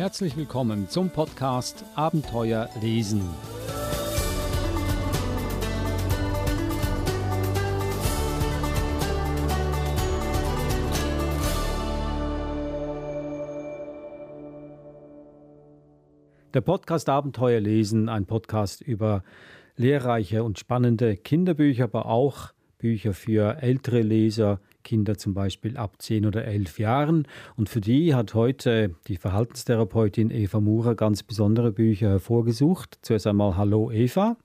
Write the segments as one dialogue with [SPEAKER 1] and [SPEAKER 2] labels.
[SPEAKER 1] Herzlich willkommen zum Podcast Abenteuer lesen. Der Podcast Abenteuer lesen, ein Podcast über lehrreiche und spannende Kinderbücher, aber auch Bücher für ältere Leser, Kinder zum Beispiel ab 10 oder 11 Jahren. Und für die hat heute die Verhaltenstherapeutin Eva Murer ganz besondere Bücher hervorgesucht. Zuerst einmal Hallo Eva.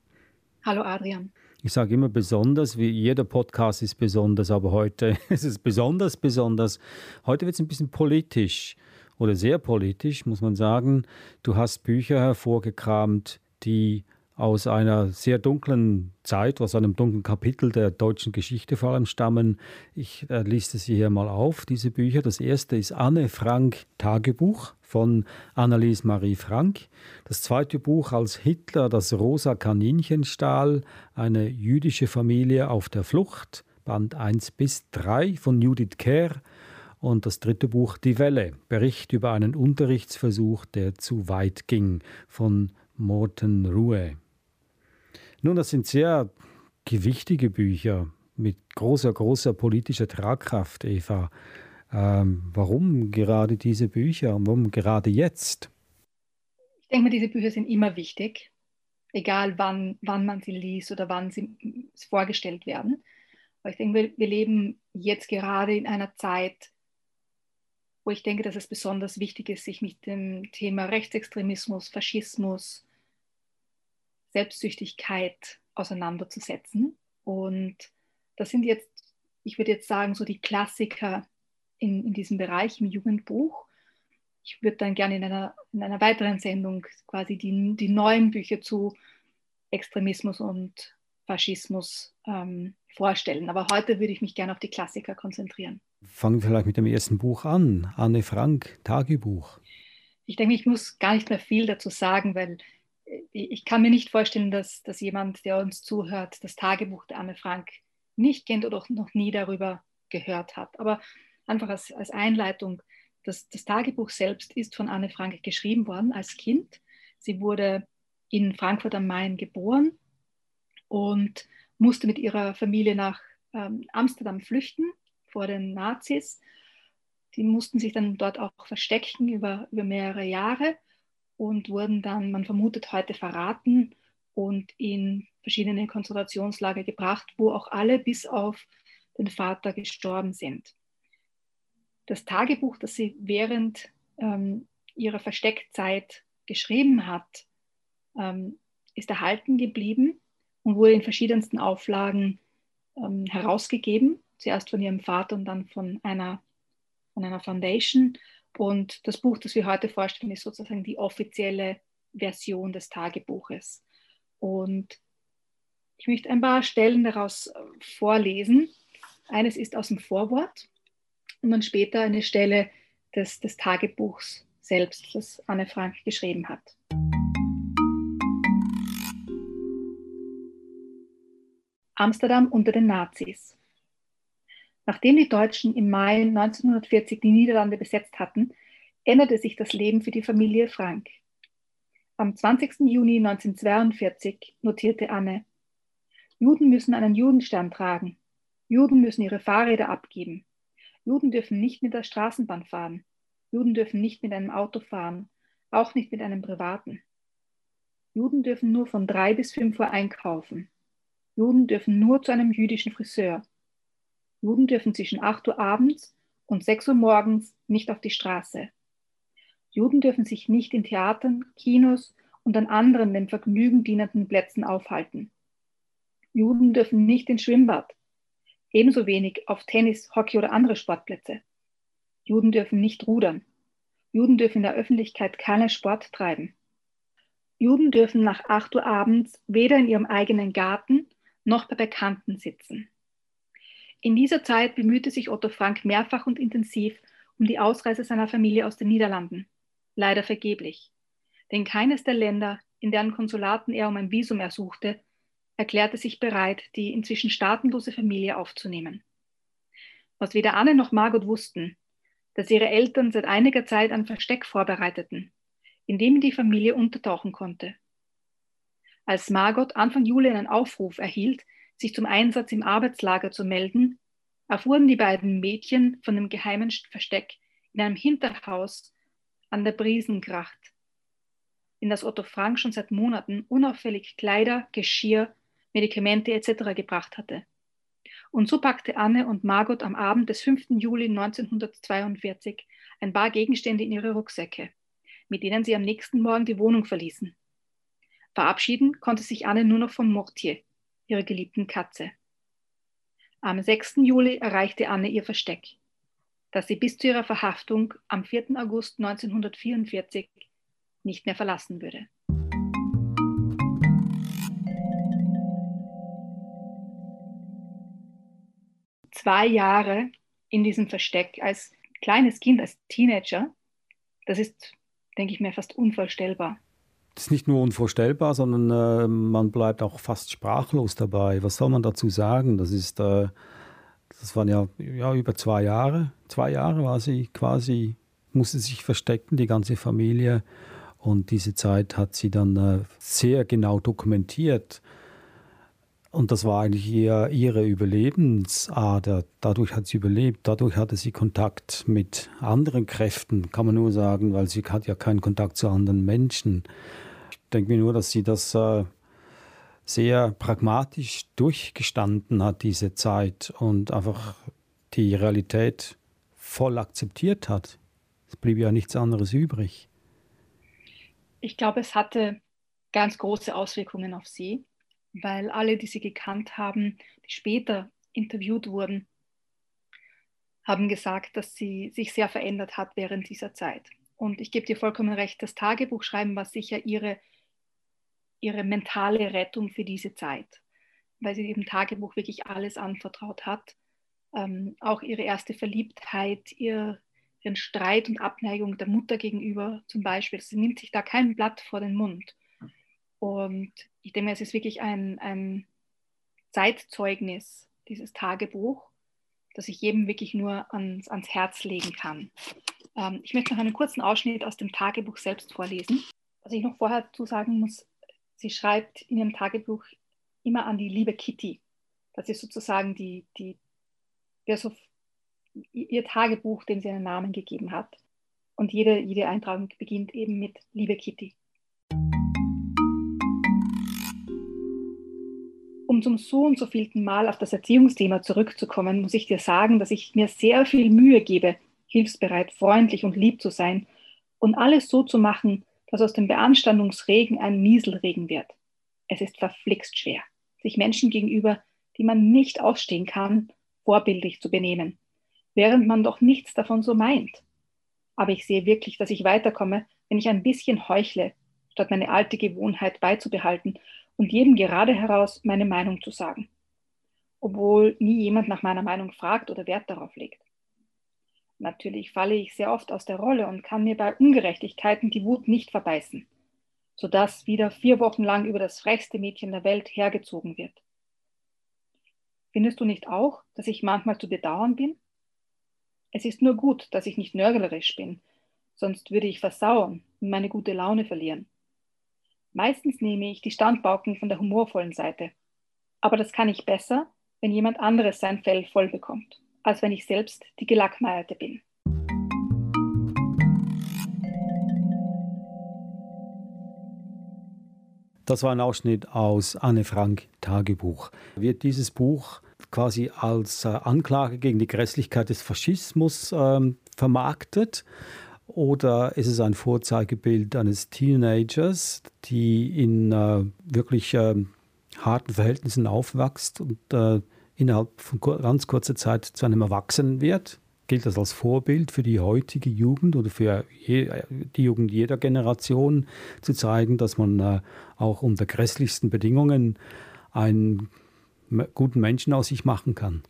[SPEAKER 2] Hallo Adrian.
[SPEAKER 1] Ich sage immer besonders, wie jeder Podcast ist besonders, aber heute ist es besonders, besonders. Heute wird es ein bisschen politisch oder sehr politisch, muss man sagen. Du hast Bücher hervorgekramt, die aus einer sehr dunklen Zeit, aus einem dunklen Kapitel der deutschen Geschichte vor allem stammen. Ich äh, liste sie hier mal auf, diese Bücher. Das erste ist Anne Frank Tagebuch von Anneliese Marie Frank. Das zweite Buch als Hitler das rosa Kaninchen stahl, eine jüdische Familie auf der Flucht, Band 1 bis 3 von Judith Kerr. Und das dritte Buch Die Welle, Bericht über einen Unterrichtsversuch, der zu weit ging, von Morten Ruhe. Nun, das sind sehr gewichtige Bücher mit großer, großer politischer Tragkraft, Eva. Ähm, warum gerade diese Bücher und warum gerade jetzt?
[SPEAKER 2] Ich denke mal, diese Bücher sind immer wichtig, egal wann, wann man sie liest oder wann sie vorgestellt werden. Aber ich denke, wir, wir leben jetzt gerade in einer Zeit, wo ich denke, dass es besonders wichtig ist, sich mit dem Thema Rechtsextremismus, Faschismus, Selbstsüchtigkeit auseinanderzusetzen. Und das sind jetzt, ich würde jetzt sagen, so die Klassiker in, in diesem Bereich im Jugendbuch. Ich würde dann gerne in einer, in einer weiteren Sendung quasi die, die neuen Bücher zu Extremismus und Faschismus ähm, vorstellen. Aber heute würde ich mich gerne auf die Klassiker konzentrieren.
[SPEAKER 1] Fangen wir vielleicht mit dem ersten Buch an. Anne Frank, Tagebuch.
[SPEAKER 2] Ich denke, ich muss gar nicht mehr viel dazu sagen, weil ich kann mir nicht vorstellen, dass, dass jemand, der uns zuhört, das Tagebuch der Anne Frank nicht kennt oder noch nie darüber gehört hat. Aber einfach als, als Einleitung, das, das Tagebuch selbst ist von Anne Frank geschrieben worden als Kind. Sie wurde in Frankfurt am Main geboren und musste mit ihrer Familie nach ähm, Amsterdam flüchten vor den Nazis. Die mussten sich dann dort auch verstecken über, über mehrere Jahre und wurden dann, man vermutet heute, verraten und in verschiedene Konzentrationslager gebracht, wo auch alle bis auf den Vater gestorben sind. Das Tagebuch, das sie während ähm, ihrer Versteckzeit geschrieben hat, ähm, ist erhalten geblieben und wurde in verschiedensten Auflagen ähm, herausgegeben. Zuerst von ihrem Vater und dann von einer, von einer Foundation. Und das Buch, das wir heute vorstellen, ist sozusagen die offizielle Version des Tagebuches. Und ich möchte ein paar Stellen daraus äh, vorlesen. Eines ist aus dem Vorwort und dann später eine Stelle des, des Tagebuchs selbst, das Anne Frank geschrieben hat. Amsterdam unter den Nazis. Nachdem die Deutschen im Mai 1940 die Niederlande besetzt hatten, änderte sich das Leben für die Familie Frank. Am 20. Juni 1942 notierte Anne, Juden müssen einen Judenstern tragen. Juden müssen ihre Fahrräder abgeben. Juden dürfen nicht mit der Straßenbahn fahren. Juden dürfen nicht mit einem Auto fahren, auch nicht mit einem privaten. Juden dürfen nur von drei bis fünf Uhr einkaufen. Juden dürfen nur zu einem jüdischen Friseur. Juden dürfen zwischen 8 Uhr abends und 6 Uhr morgens nicht auf die Straße. Juden dürfen sich nicht in Theatern, Kinos und an anderen dem Vergnügen dienenden Plätzen aufhalten. Juden dürfen nicht ins Schwimmbad, ebenso wenig auf Tennis, Hockey oder andere Sportplätze. Juden dürfen nicht rudern. Juden dürfen in der Öffentlichkeit keinen Sport treiben. Juden dürfen nach 8 Uhr abends weder in ihrem eigenen Garten noch bei Bekannten sitzen. In dieser Zeit bemühte sich Otto Frank mehrfach und intensiv um die Ausreise seiner Familie aus den Niederlanden. Leider vergeblich. Denn keines der Länder, in deren Konsulaten er um ein Visum ersuchte, erklärte sich bereit, die inzwischen staatenlose Familie aufzunehmen. Was weder Anne noch Margot wussten, dass ihre Eltern seit einiger Zeit ein Versteck vorbereiteten, in dem die Familie untertauchen konnte. Als Margot Anfang Juli einen Aufruf erhielt, sich zum Einsatz im Arbeitslager zu melden, erfuhren die beiden Mädchen von dem geheimen Versteck in einem Hinterhaus an der Briesengracht, in das Otto Frank schon seit Monaten unauffällig Kleider, Geschirr, Medikamente etc. gebracht hatte. Und so packte Anne und Margot am Abend des 5. Juli 1942 ein paar Gegenstände in ihre Rucksäcke, mit denen sie am nächsten Morgen die Wohnung verließen. Verabschieden konnte sich Anne nur noch von Mortier, ihrer geliebten Katze. Am 6. Juli erreichte Anne ihr Versteck, das sie bis zu ihrer Verhaftung am 4. August 1944 nicht mehr verlassen würde. Zwei Jahre in diesem Versteck als kleines Kind, als Teenager, das ist, denke ich mir, fast unvorstellbar.
[SPEAKER 1] Das ist nicht nur unvorstellbar, sondern äh, man bleibt auch fast sprachlos dabei. Was soll man dazu sagen? Das ist, äh, das waren ja, ja über zwei Jahre. Zwei Jahre war sie quasi, musste sich verstecken, die ganze Familie. Und diese Zeit hat sie dann äh, sehr genau dokumentiert. Und das war eigentlich ihr, ihre Überlebensader. Dadurch hat sie überlebt. Dadurch hatte sie Kontakt mit anderen Kräften, kann man nur sagen, weil sie hat ja keinen Kontakt zu anderen Menschen. Denke mir nur, dass sie das äh, sehr pragmatisch durchgestanden hat, diese Zeit, und einfach die Realität voll akzeptiert hat. Es blieb ja nichts anderes übrig
[SPEAKER 2] ich glaube, es hatte ganz große Auswirkungen auf sie, weil alle, die sie gekannt haben, die später interviewt wurden, haben gesagt, dass sie sich sehr verändert hat während dieser Zeit. Und ich gebe dir vollkommen recht, das Tagebuchschreiben war sicher ihre, ihre mentale Rettung für diese Zeit, weil sie dem Tagebuch wirklich alles anvertraut hat. Ähm, auch ihre erste Verliebtheit, ihr, ihren Streit und Abneigung der Mutter gegenüber zum Beispiel. Sie nimmt sich da kein Blatt vor den Mund. Und ich denke, es ist wirklich ein, ein Zeitzeugnis, dieses Tagebuch, das ich jedem wirklich nur ans, ans Herz legen kann. Ähm, ich möchte noch einen kurzen Ausschnitt aus dem Tagebuch selbst vorlesen. Was ich noch vorher zu sagen muss, sie schreibt in ihrem Tagebuch immer an die liebe Kitty. Das ist sozusagen die, die, der so ihr Tagebuch, dem sie einen Namen gegeben hat. Und jede, jede Eintragung beginnt eben mit Liebe Kitty. Um zum so und so vielten Mal auf das Erziehungsthema zurückzukommen, muss ich dir sagen, dass ich mir sehr viel Mühe gebe, hilfsbereit, freundlich und lieb zu sein und alles so zu machen, dass aus dem Beanstandungsregen ein Nieselregen wird. Es ist verflixt schwer, sich Menschen gegenüber, die man nicht ausstehen kann, vorbildlich zu benehmen während man doch nichts davon so meint. Aber ich sehe wirklich, dass ich weiterkomme, wenn ich ein bisschen heuchle, statt meine alte Gewohnheit beizubehalten und jedem gerade heraus meine Meinung zu sagen. Obwohl nie jemand nach meiner Meinung fragt oder Wert darauf legt. Natürlich falle ich sehr oft aus der Rolle und kann mir bei Ungerechtigkeiten die Wut nicht verbeißen, sodass wieder vier Wochen lang über das frechste Mädchen der Welt hergezogen wird. Findest du nicht auch, dass ich manchmal zu bedauern bin? Es ist nur gut, dass ich nicht nörgelerisch bin, sonst würde ich versauern und meine gute Laune verlieren. Meistens nehme ich die Standbauken von der humorvollen Seite. Aber das kann ich besser, wenn jemand anderes sein Fell voll bekommt, als wenn ich selbst die Gelackmeierte bin.
[SPEAKER 1] Das war ein Ausschnitt aus Anne Frank Tagebuch. Wird dieses Buch quasi als äh, Anklage gegen die Grässlichkeit des Faschismus ähm, vermarktet? Oder ist es ein Vorzeigebild eines Teenagers, die in äh, wirklich äh, harten Verhältnissen aufwächst und äh, innerhalb von ganz kurzer Zeit zu einem Erwachsenen wird? Gilt das als Vorbild für die heutige Jugend oder für die Jugend jeder Generation, zu zeigen, dass man äh, auch unter grässlichsten Bedingungen ein guten Menschen aus sich machen kann?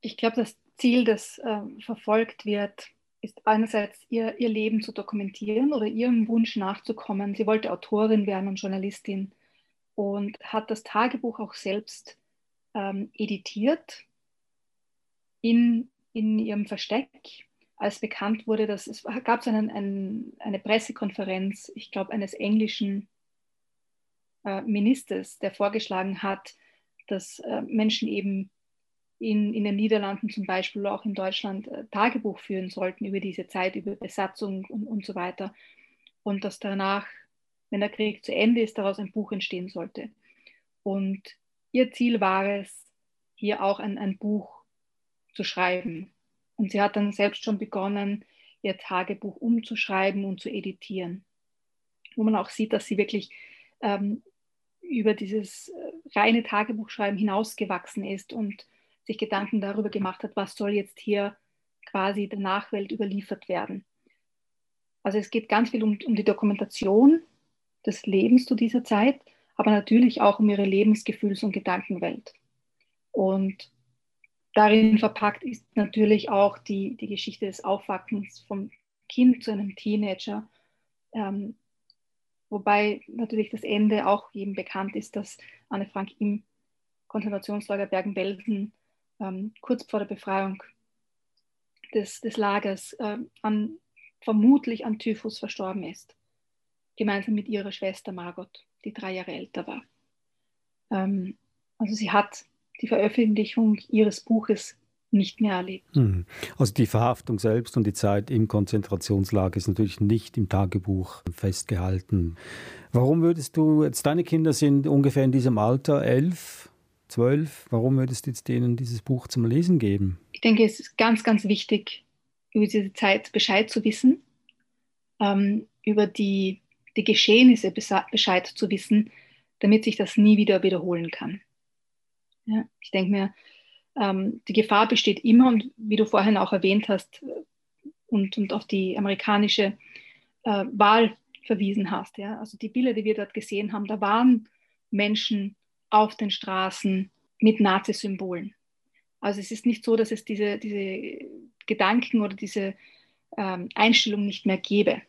[SPEAKER 2] Ich glaube, das Ziel, das äh, verfolgt wird, ist einerseits ihr, ihr Leben zu dokumentieren oder ihrem Wunsch nachzukommen. Sie wollte Autorin werden und Journalistin und hat das Tagebuch auch selbst ähm, editiert in, in ihrem Versteck. als bekannt wurde, dass es gab einen, einen, eine Pressekonferenz, ich glaube, eines englischen äh, Ministers, der vorgeschlagen hat, dass äh, Menschen eben in, in den Niederlanden zum Beispiel auch in Deutschland äh, Tagebuch führen sollten über diese Zeit, über Besatzung und, und so weiter. Und dass danach, wenn der Krieg zu Ende ist, daraus ein Buch entstehen sollte. Und ihr Ziel war es, hier auch ein, ein Buch zu schreiben. Und sie hat dann selbst schon begonnen, ihr Tagebuch umzuschreiben und zu editieren. Wo man auch sieht, dass sie wirklich ähm, über dieses äh, reine Tagebuchschreiben hinausgewachsen ist und sich Gedanken darüber gemacht hat, was soll jetzt hier quasi der Nachwelt überliefert werden. Also es geht ganz viel um, um die Dokumentation des Lebens zu dieser Zeit, aber natürlich auch um ihre Lebensgefühls- und Gedankenwelt. Und darin verpackt ist natürlich auch die, die Geschichte des Aufwachsens vom Kind zu einem Teenager. Ähm, wobei natürlich das Ende auch jedem bekannt ist, dass Anne Frank im Konzentrationslager Bergen-Belsen ähm, kurz vor der Befreiung des, des Lagers äh, an, vermutlich an Typhus verstorben ist, gemeinsam mit ihrer Schwester Margot, die drei Jahre älter war. Ähm, also sie hat die Veröffentlichung ihres Buches nicht mehr erlebt. Hm.
[SPEAKER 1] Also die Verhaftung selbst und die Zeit im Konzentrationslager ist natürlich nicht im Tagebuch festgehalten. Warum würdest du, jetzt deine Kinder sind ungefähr in diesem Alter, elf, zwölf, warum würdest du jetzt denen dieses Buch zum Lesen geben?
[SPEAKER 2] Ich denke, es ist ganz, ganz wichtig, über diese Zeit Bescheid zu wissen, ähm, über die, die Geschehnisse Bescheid zu wissen, damit sich das nie wieder wiederholen kann. Ja, ich denke mir, ähm, die Gefahr besteht immer und wie du vorhin auch erwähnt hast und, und auf die amerikanische äh, Wahl verwiesen hast. Ja? Also die Bilder, die wir dort gesehen haben, da waren Menschen auf den Straßen mit Nazi-Symbolen. Also es ist nicht so, dass es diese, diese Gedanken oder diese ähm, Einstellung nicht mehr gäbe,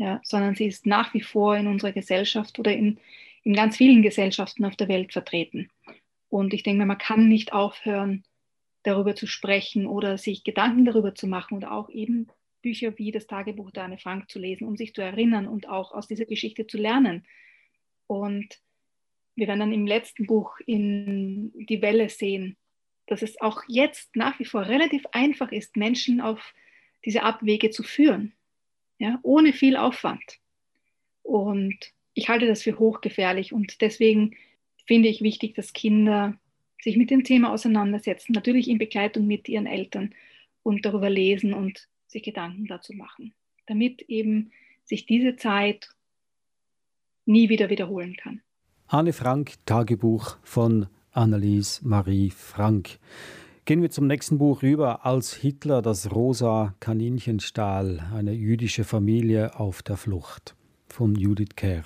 [SPEAKER 2] ja? sondern sie ist nach wie vor in unserer Gesellschaft oder in, in ganz vielen Gesellschaften auf der Welt vertreten. Und ich denke, man kann nicht aufhören, darüber zu sprechen oder sich Gedanken darüber zu machen oder auch eben Bücher wie das Tagebuch der Anne Frank zu lesen, um sich zu erinnern und auch aus dieser Geschichte zu lernen. Und wir werden dann im letzten Buch in die Welle sehen, dass es auch jetzt nach wie vor relativ einfach ist, Menschen auf diese Abwege zu führen, ja, ohne viel Aufwand. Und ich halte das für hochgefährlich und deswegen finde ich wichtig, dass Kinder sich mit dem Thema auseinandersetzen, natürlich in Begleitung mit ihren Eltern und darüber lesen und sich Gedanken dazu machen, damit eben sich diese Zeit nie wieder wiederholen kann.
[SPEAKER 1] Anne Frank, Tagebuch von Annelies Marie Frank. Gehen wir zum nächsten Buch rüber. Als Hitler das rosa Kaninchen stahl, eine jüdische Familie auf der Flucht von Judith Kerr.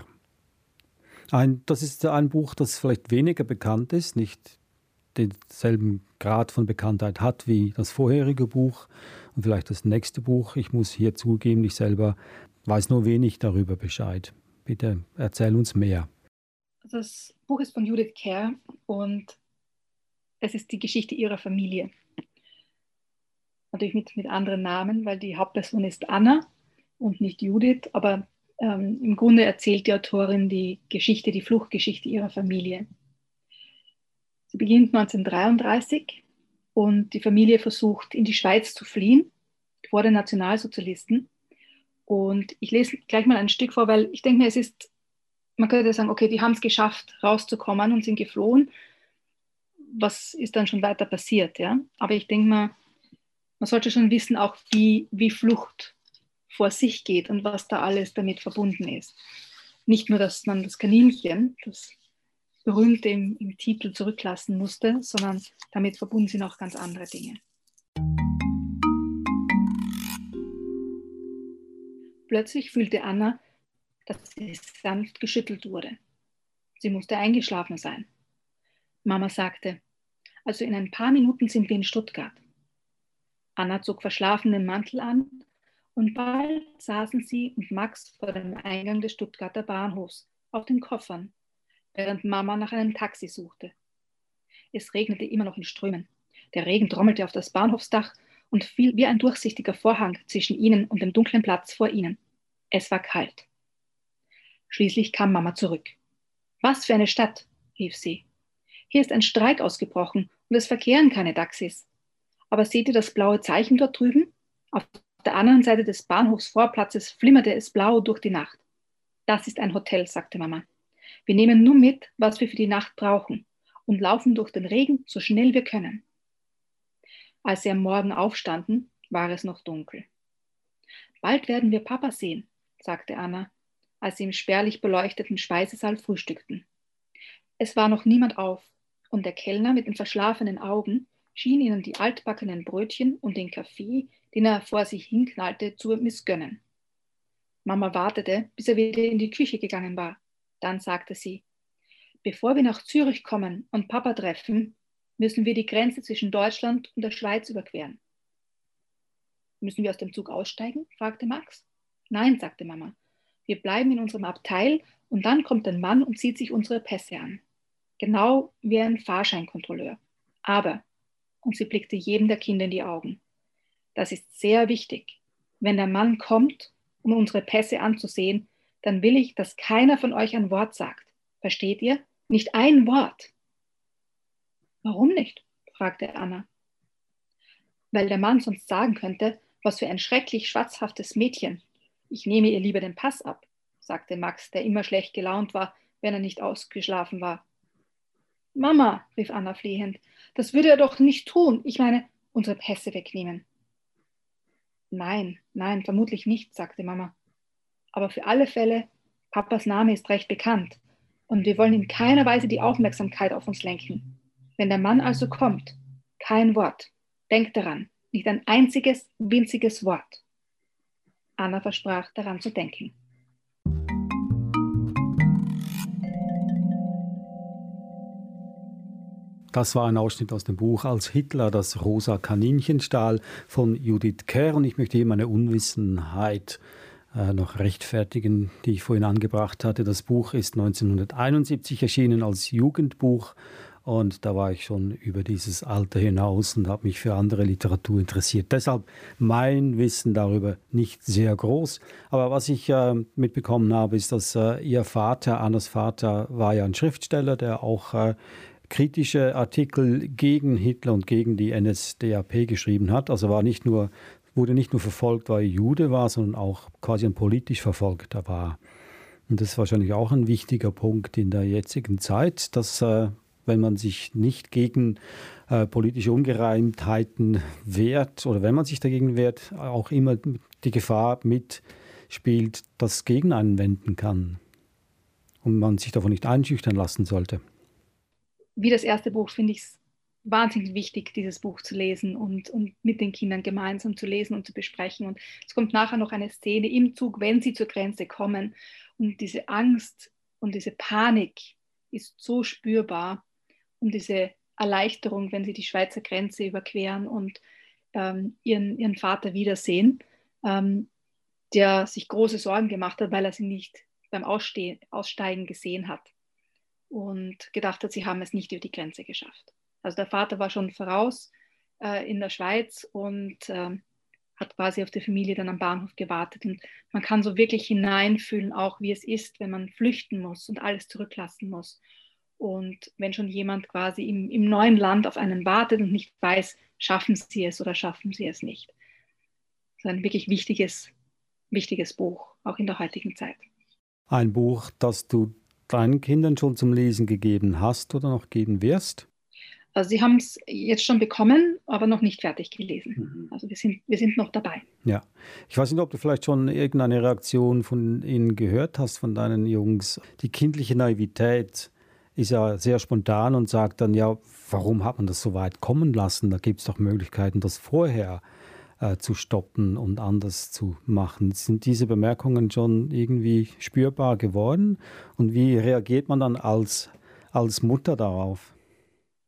[SPEAKER 1] Ein, das ist ein Buch, das vielleicht weniger bekannt ist, nicht denselben Grad von Bekanntheit hat wie das vorherige Buch und vielleicht das nächste Buch. Ich muss hier zugeben, ich selber weiß nur wenig darüber Bescheid. Bitte erzähl uns mehr.
[SPEAKER 2] Das Buch ist von Judith Kerr und es ist die Geschichte ihrer Familie. Natürlich mit, mit anderen Namen, weil die Hauptperson ist Anna und nicht Judith, aber ähm, im Grunde erzählt die Autorin die Geschichte, die Fluchtgeschichte ihrer Familie. Sie beginnt 1933 und die Familie versucht, in die Schweiz zu fliehen vor den Nationalsozialisten. Und ich lese gleich mal ein Stück vor, weil ich denke mir, es ist, man könnte sagen, okay, die haben es geschafft, rauszukommen und sind geflohen. Was ist dann schon weiter passiert? Ja? Aber ich denke mal, man sollte schon wissen, auch wie, wie Flucht vor sich geht und was da alles damit verbunden ist. Nicht nur, dass man das Kaninchen, das berühmte im, im Titel zurücklassen musste, sondern damit verbunden sind auch ganz andere Dinge. Plötzlich fühlte Anna, dass sie sanft geschüttelt wurde. Sie musste eingeschlafen sein. Mama sagte, also in ein paar Minuten sind wir in Stuttgart. Anna zog verschlafen den Mantel an und bald saßen sie und Max vor dem Eingang des Stuttgarter Bahnhofs auf den Koffern, während Mama nach einem Taxi suchte. Es regnete immer noch in Strömen. Der Regen trommelte auf das Bahnhofsdach und fiel wie ein durchsichtiger Vorhang zwischen ihnen und dem dunklen Platz vor ihnen. Es war kalt. Schließlich kam Mama zurück. Was für eine Stadt, rief sie. Hier ist ein Streik ausgebrochen und es verkehren keine Taxis. Aber seht ihr das blaue Zeichen dort drüben? Auf der anderen Seite des Bahnhofsvorplatzes flimmerte es blau durch die Nacht. Das ist ein Hotel, sagte Mama. Wir nehmen nur mit, was wir für die Nacht brauchen und laufen durch den Regen so schnell wir können. Als sie am Morgen aufstanden, war es noch dunkel. Bald werden wir Papa sehen, sagte Anna, als sie im spärlich beleuchteten Speisesaal frühstückten. Es war noch niemand auf, und der Kellner mit den verschlafenen Augen schien ihnen die altbackenen Brötchen und den Kaffee, den er vor sich hinknallte, zu missgönnen. Mama wartete, bis er wieder in die Küche gegangen war. Dann sagte sie, bevor wir nach Zürich kommen und Papa treffen, müssen wir die Grenze zwischen Deutschland und der Schweiz überqueren. Müssen wir aus dem Zug aussteigen? fragte Max. Nein, sagte Mama. Wir bleiben in unserem Abteil und dann kommt ein Mann und zieht sich unsere Pässe an. Genau wie ein Fahrscheinkontrolleur. Aber, und sie blickte jedem der Kinder in die Augen, das ist sehr wichtig. Wenn der Mann kommt, um unsere Pässe anzusehen, dann will ich, dass keiner von euch ein Wort sagt. Versteht ihr? Nicht ein Wort. Warum nicht? fragte Anna. Weil der Mann sonst sagen könnte, was für ein schrecklich schwatzhaftes Mädchen. Ich nehme ihr lieber den Pass ab, sagte Max, der immer schlecht gelaunt war, wenn er nicht ausgeschlafen war. Mama, rief Anna flehend, das würde er doch nicht tun. Ich meine, unsere Pässe wegnehmen. Nein, nein, vermutlich nicht, sagte Mama aber für alle Fälle, Papas Name ist recht bekannt und wir wollen in keiner Weise die Aufmerksamkeit auf uns lenken. Wenn der Mann also kommt, kein Wort. Denkt daran, nicht ein einziges, winziges Wort. Anna versprach daran zu denken.
[SPEAKER 1] Das war ein Ausschnitt aus dem Buch Als Hitler das rosa Kaninchen stahl von Judith Kerr und ich möchte hier meine Unwissenheit äh, noch rechtfertigen, die ich vorhin angebracht hatte. Das Buch ist 1971 erschienen als Jugendbuch und da war ich schon über dieses Alter hinaus und habe mich für andere Literatur interessiert. Deshalb mein Wissen darüber nicht sehr groß. Aber was ich äh, mitbekommen habe, ist, dass äh, ihr Vater, Annas Vater, war ja ein Schriftsteller, der auch äh, kritische Artikel gegen Hitler und gegen die NSDAP geschrieben hat. Also war nicht nur wurde nicht nur verfolgt, weil er Jude war, sondern auch quasi ein politisch Verfolgter war. Und das ist wahrscheinlich auch ein wichtiger Punkt in der jetzigen Zeit, dass äh, wenn man sich nicht gegen äh, politische Ungereimtheiten wehrt oder wenn man sich dagegen wehrt, auch immer die Gefahr mitspielt, dass gegen einen wenden kann und man sich davon nicht einschüchtern lassen sollte.
[SPEAKER 2] Wie das erste Buch finde ich es wahnsinnig wichtig, dieses Buch zu lesen und, und mit den Kindern gemeinsam zu lesen und zu besprechen. Und es kommt nachher noch eine Szene im Zug, wenn sie zur Grenze kommen. Und diese Angst und diese Panik ist so spürbar und diese Erleichterung, wenn sie die Schweizer Grenze überqueren und ähm, ihren, ihren Vater wiedersehen, ähm, der sich große Sorgen gemacht hat, weil er sie nicht beim Ausstehen, Aussteigen gesehen hat und gedacht hat, sie haben es nicht über die Grenze geschafft. Also der Vater war schon voraus äh, in der Schweiz und äh, hat quasi auf die Familie dann am Bahnhof gewartet. Und man kann so wirklich hineinfühlen, auch wie es ist, wenn man flüchten muss und alles zurücklassen muss. Und wenn schon jemand quasi im, im neuen Land auf einen wartet und nicht weiß, schaffen sie es oder schaffen sie es nicht. Das ist ein wirklich wichtiges, wichtiges Buch, auch in der heutigen Zeit.
[SPEAKER 1] Ein Buch, das du deinen Kindern schon zum Lesen gegeben hast oder noch geben wirst?
[SPEAKER 2] Also sie haben es jetzt schon bekommen, aber noch nicht fertig gelesen. Mhm. Also wir sind, wir sind noch dabei.
[SPEAKER 1] Ja, ich weiß nicht, ob du vielleicht schon irgendeine Reaktion von ihnen gehört hast, von deinen Jungs. Die kindliche Naivität ist ja sehr spontan und sagt dann, ja, warum hat man das so weit kommen lassen? Da gibt es doch Möglichkeiten, das vorher äh, zu stoppen und anders zu machen. Sind diese Bemerkungen schon irgendwie spürbar geworden? Und wie reagiert man dann als, als Mutter darauf?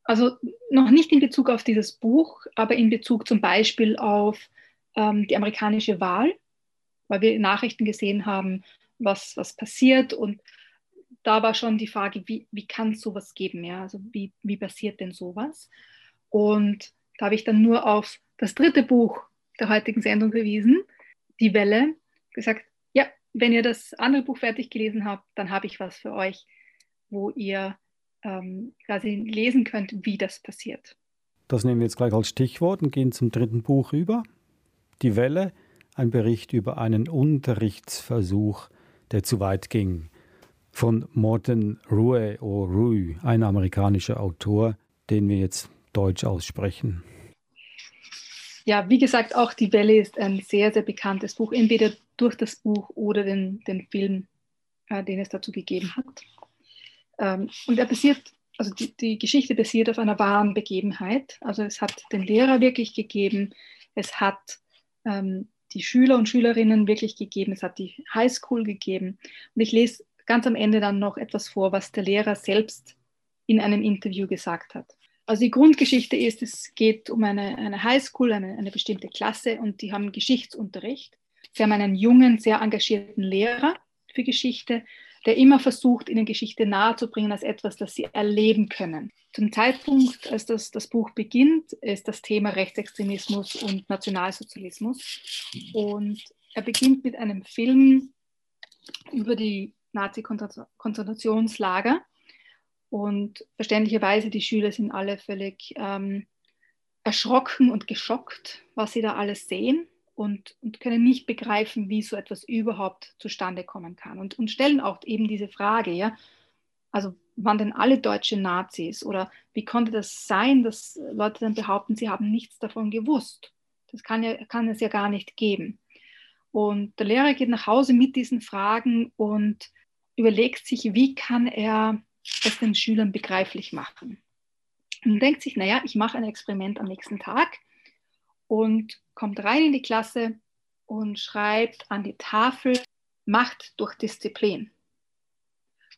[SPEAKER 2] Also noch nicht in Bezug auf dieses Buch, aber in Bezug zum Beispiel auf ähm, die amerikanische Wahl, weil wir Nachrichten gesehen haben, was, was passiert. Und da war schon die Frage, wie, wie kann es sowas geben? Ja? Also wie, wie passiert denn sowas? Und da habe ich dann nur auf das dritte Buch der heutigen Sendung verwiesen, Die Welle, gesagt, ja, wenn ihr das andere Buch fertig gelesen habt, dann habe ich was für euch, wo ihr ähm, quasi lesen könnt, wie das passiert.
[SPEAKER 1] Das nehmen wir jetzt gleich als Stichwort und gehen zum dritten Buch über. Die Welle, ein Bericht über einen Unterrichtsversuch, der zu weit ging. Von Morton Rue, Rue, ein amerikanischer Autor, den wir jetzt deutsch aussprechen.
[SPEAKER 2] Ja, wie gesagt, auch Die Welle ist ein sehr, sehr bekanntes Buch, entweder durch das Buch oder den, den Film, äh, den es dazu gegeben hat. Ähm, und er basiert, also die, die Geschichte basiert auf einer wahren Begebenheit. Also es hat den Lehrer wirklich gegeben, es hat ähm, die Schüler und Schülerinnen wirklich gegeben, es hat die Highschool gegeben. Und ich lese ganz am Ende dann noch etwas vor, was der Lehrer selbst in einem Interview gesagt hat. Also die Grundgeschichte ist, es geht um eine, eine Highschool, eine, eine bestimmte Klasse und die haben Geschichtsunterricht. Sie haben einen jungen, sehr engagierten Lehrer für Geschichte der immer versucht, ihnen Geschichte nahezubringen als etwas, das sie erleben können. Zum Zeitpunkt, als das, das Buch beginnt, ist das Thema Rechtsextremismus und Nationalsozialismus. Und er beginnt mit einem Film über die Nazi-Konzentrationslager. Und verständlicherweise, die Schüler sind alle völlig ähm, erschrocken und geschockt, was sie da alles sehen und, und können nicht begreifen, wie so etwas überhaupt zustande kommen kann. Und, und stellen auch eben diese Frage, ja, also waren denn alle Deutsche Nazis oder wie konnte das sein, dass Leute dann behaupten, sie haben nichts davon gewusst? Das kann, ja, kann es ja gar nicht geben. Und der Lehrer geht nach Hause mit diesen Fragen und überlegt sich, wie kann er es den Schülern begreiflich machen. Und denkt sich, naja, ich mache ein Experiment am nächsten Tag und kommt rein in die Klasse und schreibt an die Tafel Macht durch Disziplin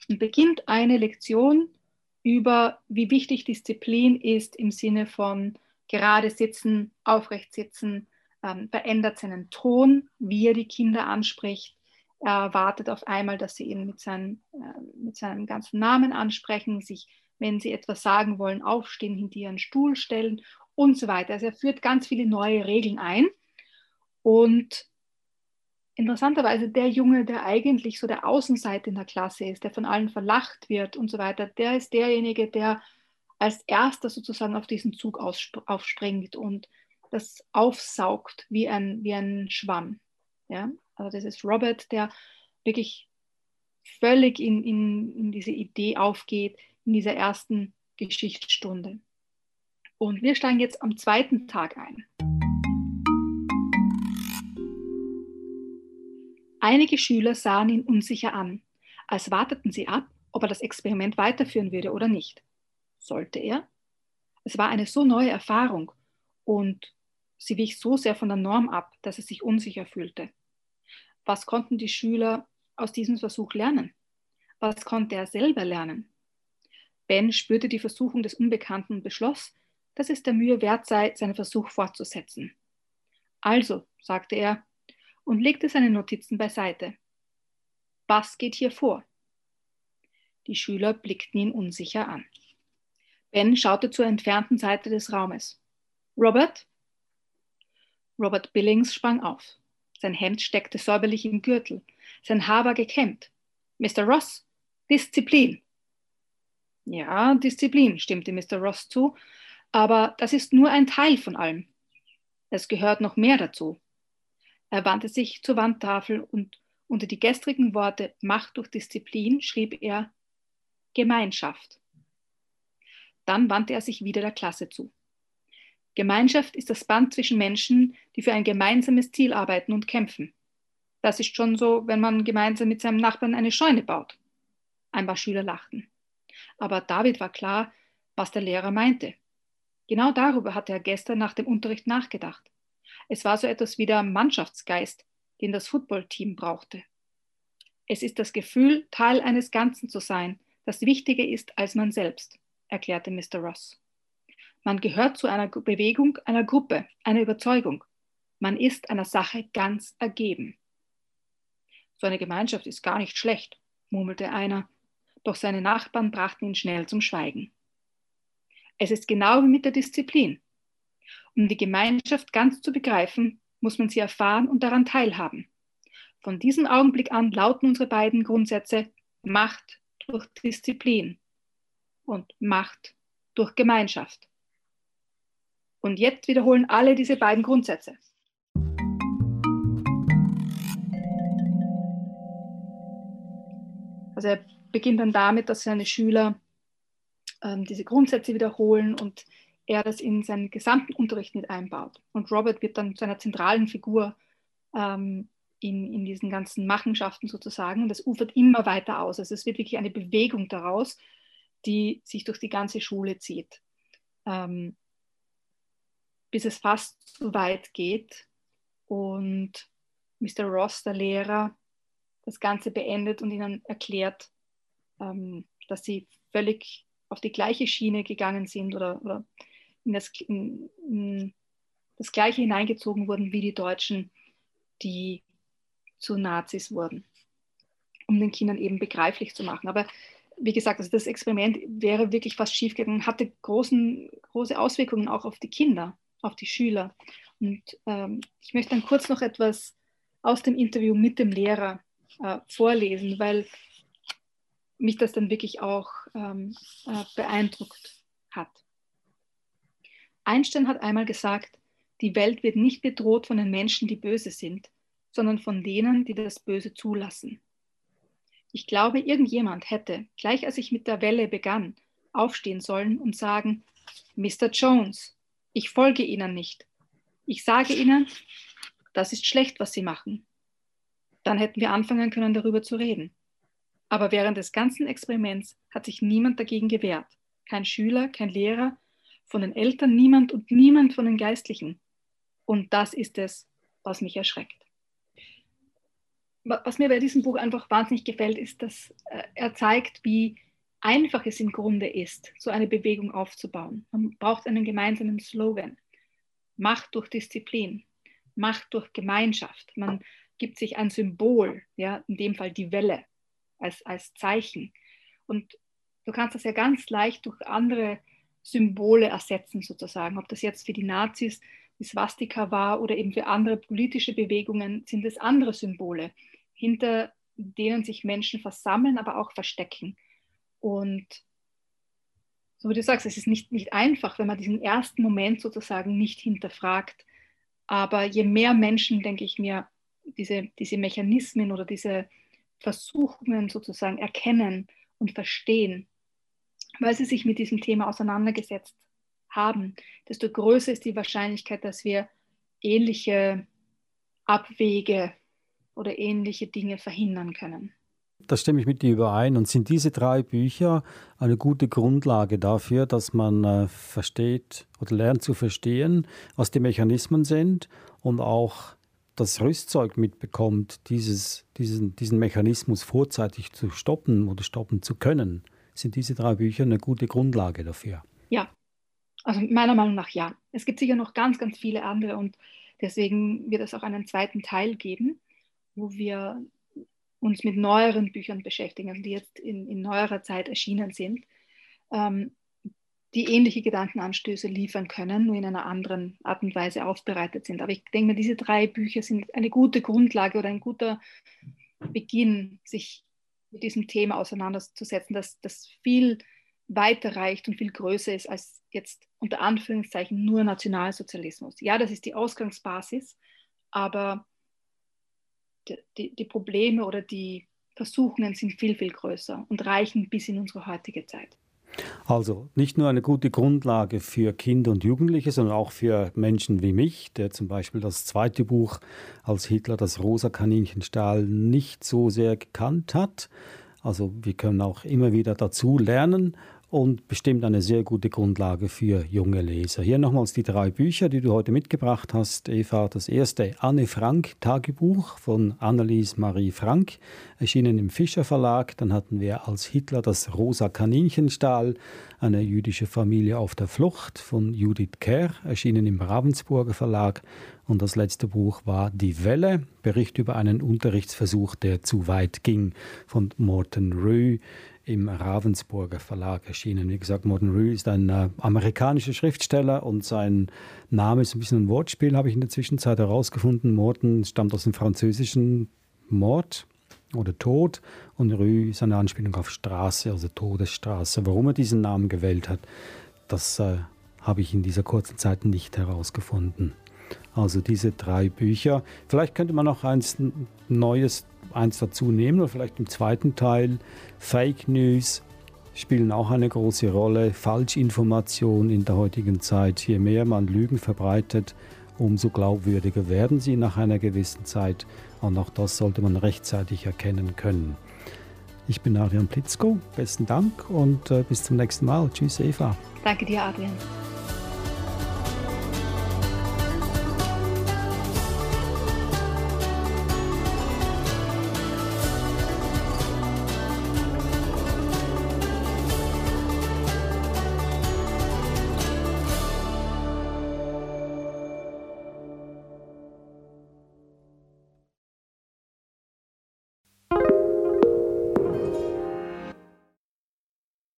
[SPEAKER 2] und beginnt eine Lektion über, wie wichtig Disziplin ist im Sinne von gerade sitzen, aufrecht sitzen, ähm, verändert seinen Ton, wie er die Kinder anspricht. Er wartet auf einmal, dass sie ihn mit, seinen, äh, mit seinem ganzen Namen ansprechen, sich, wenn sie etwas sagen wollen, aufstehen, hinter ihren Stuhl stellen und so weiter. Also er führt ganz viele neue Regeln ein. Und interessanterweise der Junge, der eigentlich so der Außenseiter in der Klasse ist, der von allen verlacht wird und so weiter, der ist derjenige, der als erster sozusagen auf diesen Zug aufspringt und das aufsaugt wie ein, wie ein Schwamm. Ja? Also das ist Robert, der wirklich völlig in, in, in diese Idee aufgeht in dieser ersten Geschichtsstunde. Und wir steigen jetzt am zweiten Tag ein. Einige Schüler sahen ihn unsicher an, als warteten sie ab, ob er das Experiment weiterführen würde oder nicht. Sollte er? Es war eine so neue Erfahrung und sie wich so sehr von der Norm ab, dass er sich unsicher fühlte. Was konnten die Schüler aus diesem Versuch lernen? Was konnte er selber lernen? Ben spürte die Versuchung des Unbekannten und beschloss, dass es der Mühe wert sei, seinen Versuch fortzusetzen. Also, sagte er und legte seine Notizen beiseite. Was geht hier vor? Die Schüler blickten ihn unsicher an. Ben schaute zur entfernten Seite des Raumes. Robert? Robert Billings sprang auf. Sein Hemd steckte säuberlich im Gürtel. Sein Haar war gekämmt. Mr. Ross, Disziplin. Ja, Disziplin, stimmte Mr. Ross zu aber das ist nur ein Teil von allem. Es gehört noch mehr dazu. Er wandte sich zur Wandtafel und unter die gestrigen Worte Macht durch Disziplin schrieb er Gemeinschaft. Dann wandte er sich wieder der Klasse zu. Gemeinschaft ist das Band zwischen Menschen, die für ein gemeinsames Ziel arbeiten und kämpfen. Das ist schon so, wenn man gemeinsam mit seinem Nachbarn eine Scheune baut. Ein paar Schüler lachten. Aber David war klar, was der Lehrer meinte. Genau darüber hatte er gestern nach dem Unterricht nachgedacht. Es war so etwas wie der Mannschaftsgeist, den das Footballteam brauchte. Es ist das Gefühl, Teil eines Ganzen zu sein, das wichtiger ist als man selbst, erklärte Mr. Ross. Man gehört zu einer Bewegung, einer Gruppe, einer Überzeugung. Man ist einer Sache ganz ergeben. So eine Gemeinschaft ist gar nicht schlecht, murmelte einer, doch seine Nachbarn brachten ihn schnell zum Schweigen. Es ist genau wie mit der Disziplin. Um die Gemeinschaft ganz zu begreifen, muss man sie erfahren und daran teilhaben. Von diesem Augenblick an lauten unsere beiden Grundsätze Macht durch Disziplin und Macht durch Gemeinschaft. Und jetzt wiederholen alle diese beiden Grundsätze. Also er beginnt dann damit, dass seine Schüler ähm, diese Grundsätze wiederholen und er das in seinen gesamten Unterricht mit einbaut. Und Robert wird dann zu einer zentralen Figur ähm, in, in diesen ganzen Machenschaften sozusagen. Und das ufert immer weiter aus. Also es wird wirklich eine Bewegung daraus, die sich durch die ganze Schule zieht. Ähm, bis es fast zu weit geht und Mr. Ross, der Lehrer, das Ganze beendet und ihnen erklärt, ähm, dass sie völlig auf die gleiche Schiene gegangen sind oder, oder in, das, in, in das Gleiche hineingezogen wurden wie die Deutschen, die zu Nazis wurden, um den Kindern eben begreiflich zu machen. Aber wie gesagt, also das Experiment wäre wirklich fast schiefgegangen, hatte großen, große Auswirkungen auch auf die Kinder, auf die Schüler. Und ähm, ich möchte dann kurz noch etwas aus dem Interview mit dem Lehrer äh, vorlesen, weil mich das dann wirklich auch ähm, äh, beeindruckt hat. Einstein hat einmal gesagt, die Welt wird nicht bedroht von den Menschen, die böse sind, sondern von denen, die das Böse zulassen. Ich glaube, irgendjemand hätte, gleich als ich mit der Welle begann, aufstehen sollen und sagen, Mr. Jones, ich folge Ihnen nicht. Ich sage Ihnen, das ist schlecht, was Sie machen. Dann hätten wir anfangen können, darüber zu reden. Aber während des ganzen Experiments hat sich niemand dagegen gewehrt. Kein Schüler, kein Lehrer, von den Eltern niemand und niemand von den Geistlichen. Und das ist es, was mich erschreckt. Was mir bei diesem Buch einfach wahnsinnig gefällt, ist, dass äh, er zeigt, wie einfach es im Grunde ist, so eine Bewegung aufzubauen. Man braucht einen gemeinsamen Slogan. Macht durch Disziplin, Macht durch Gemeinschaft. Man gibt sich ein Symbol, ja, in dem Fall die Welle als, als Zeichen. Und du kannst das ja ganz leicht durch andere Symbole ersetzen, sozusagen. Ob das jetzt für die Nazis die Swastika war oder eben für andere politische Bewegungen, sind es andere Symbole, hinter denen sich Menschen versammeln, aber auch verstecken. Und so wie du sagst, es ist nicht, nicht einfach, wenn man diesen ersten Moment sozusagen nicht hinterfragt. Aber je mehr Menschen, denke ich mir, diese, diese Mechanismen oder diese Versuchungen sozusagen erkennen und verstehen, weil sie sich mit diesem Thema auseinandergesetzt haben, desto größer ist die Wahrscheinlichkeit, dass wir ähnliche Abwege oder ähnliche Dinge verhindern können.
[SPEAKER 1] Da stimme ich mit dir überein. Und sind diese drei Bücher eine gute Grundlage dafür, dass man äh, versteht oder lernt zu verstehen, was die Mechanismen sind und auch das Rüstzeug mitbekommt, dieses, diesen, diesen Mechanismus vorzeitig zu stoppen oder stoppen zu können? Sind diese drei Bücher eine gute Grundlage dafür?
[SPEAKER 2] Ja, also meiner Meinung nach ja. Es gibt sicher noch ganz, ganz viele andere und deswegen wird es auch einen zweiten Teil geben, wo wir uns mit neueren Büchern beschäftigen, also die jetzt in, in neuerer Zeit erschienen sind, ähm, die ähnliche Gedankenanstöße liefern können, nur in einer anderen Art und Weise aufbereitet sind. Aber ich denke mir, diese drei Bücher sind eine gute Grundlage oder ein guter Beginn, sich mit diesem Thema auseinanderzusetzen, das, das viel weiter reicht und viel größer ist als jetzt unter Anführungszeichen nur Nationalsozialismus. Ja, das ist die Ausgangsbasis, aber die, die Probleme oder die Versuchungen sind viel, viel größer und reichen bis in unsere heutige Zeit.
[SPEAKER 1] Also nicht nur eine gute Grundlage für Kinder und Jugendliche, sondern auch für Menschen wie mich, der zum Beispiel das zweite Buch als Hitler das rosa Kaninchenstahl nicht so sehr gekannt hat. Also wir können auch immer wieder dazu lernen und bestimmt eine sehr gute Grundlage für junge Leser. Hier nochmals die drei Bücher, die du heute mitgebracht hast, Eva. Das erste Anne Frank Tagebuch von Annelies Marie Frank, erschienen im Fischer Verlag. Dann hatten wir als Hitler das Rosa Kaninchenstahl, eine jüdische Familie auf der Flucht von Judith Kerr, erschienen im Ravensburger Verlag. Und das letzte Buch war Die Welle, Bericht über einen Unterrichtsversuch, der zu weit ging, von Morton Rue im Ravensburger Verlag erschienen. Wie gesagt, Morton Rue ist ein äh, amerikanischer Schriftsteller und sein Name ist ein bisschen ein Wortspiel, habe ich in der Zwischenzeit herausgefunden. Morton stammt aus dem französischen Mord oder Tod und Rue ist eine Anspielung auf Straße, also Todesstraße. Warum er diesen Namen gewählt hat, das äh, habe ich in dieser kurzen Zeit nicht herausgefunden. Also diese drei Bücher. Vielleicht könnte man noch eins Neues, eins dazu nehmen oder vielleicht im zweiten Teil. Fake News spielen auch eine große Rolle. Falschinformation in der heutigen Zeit. Je mehr man Lügen verbreitet, umso glaubwürdiger werden sie nach einer gewissen Zeit. Und auch das sollte man rechtzeitig erkennen können. Ich bin Adrian Plitzko. Besten Dank und äh, bis zum nächsten Mal. Tschüss, Eva.
[SPEAKER 2] Danke dir, Adrian.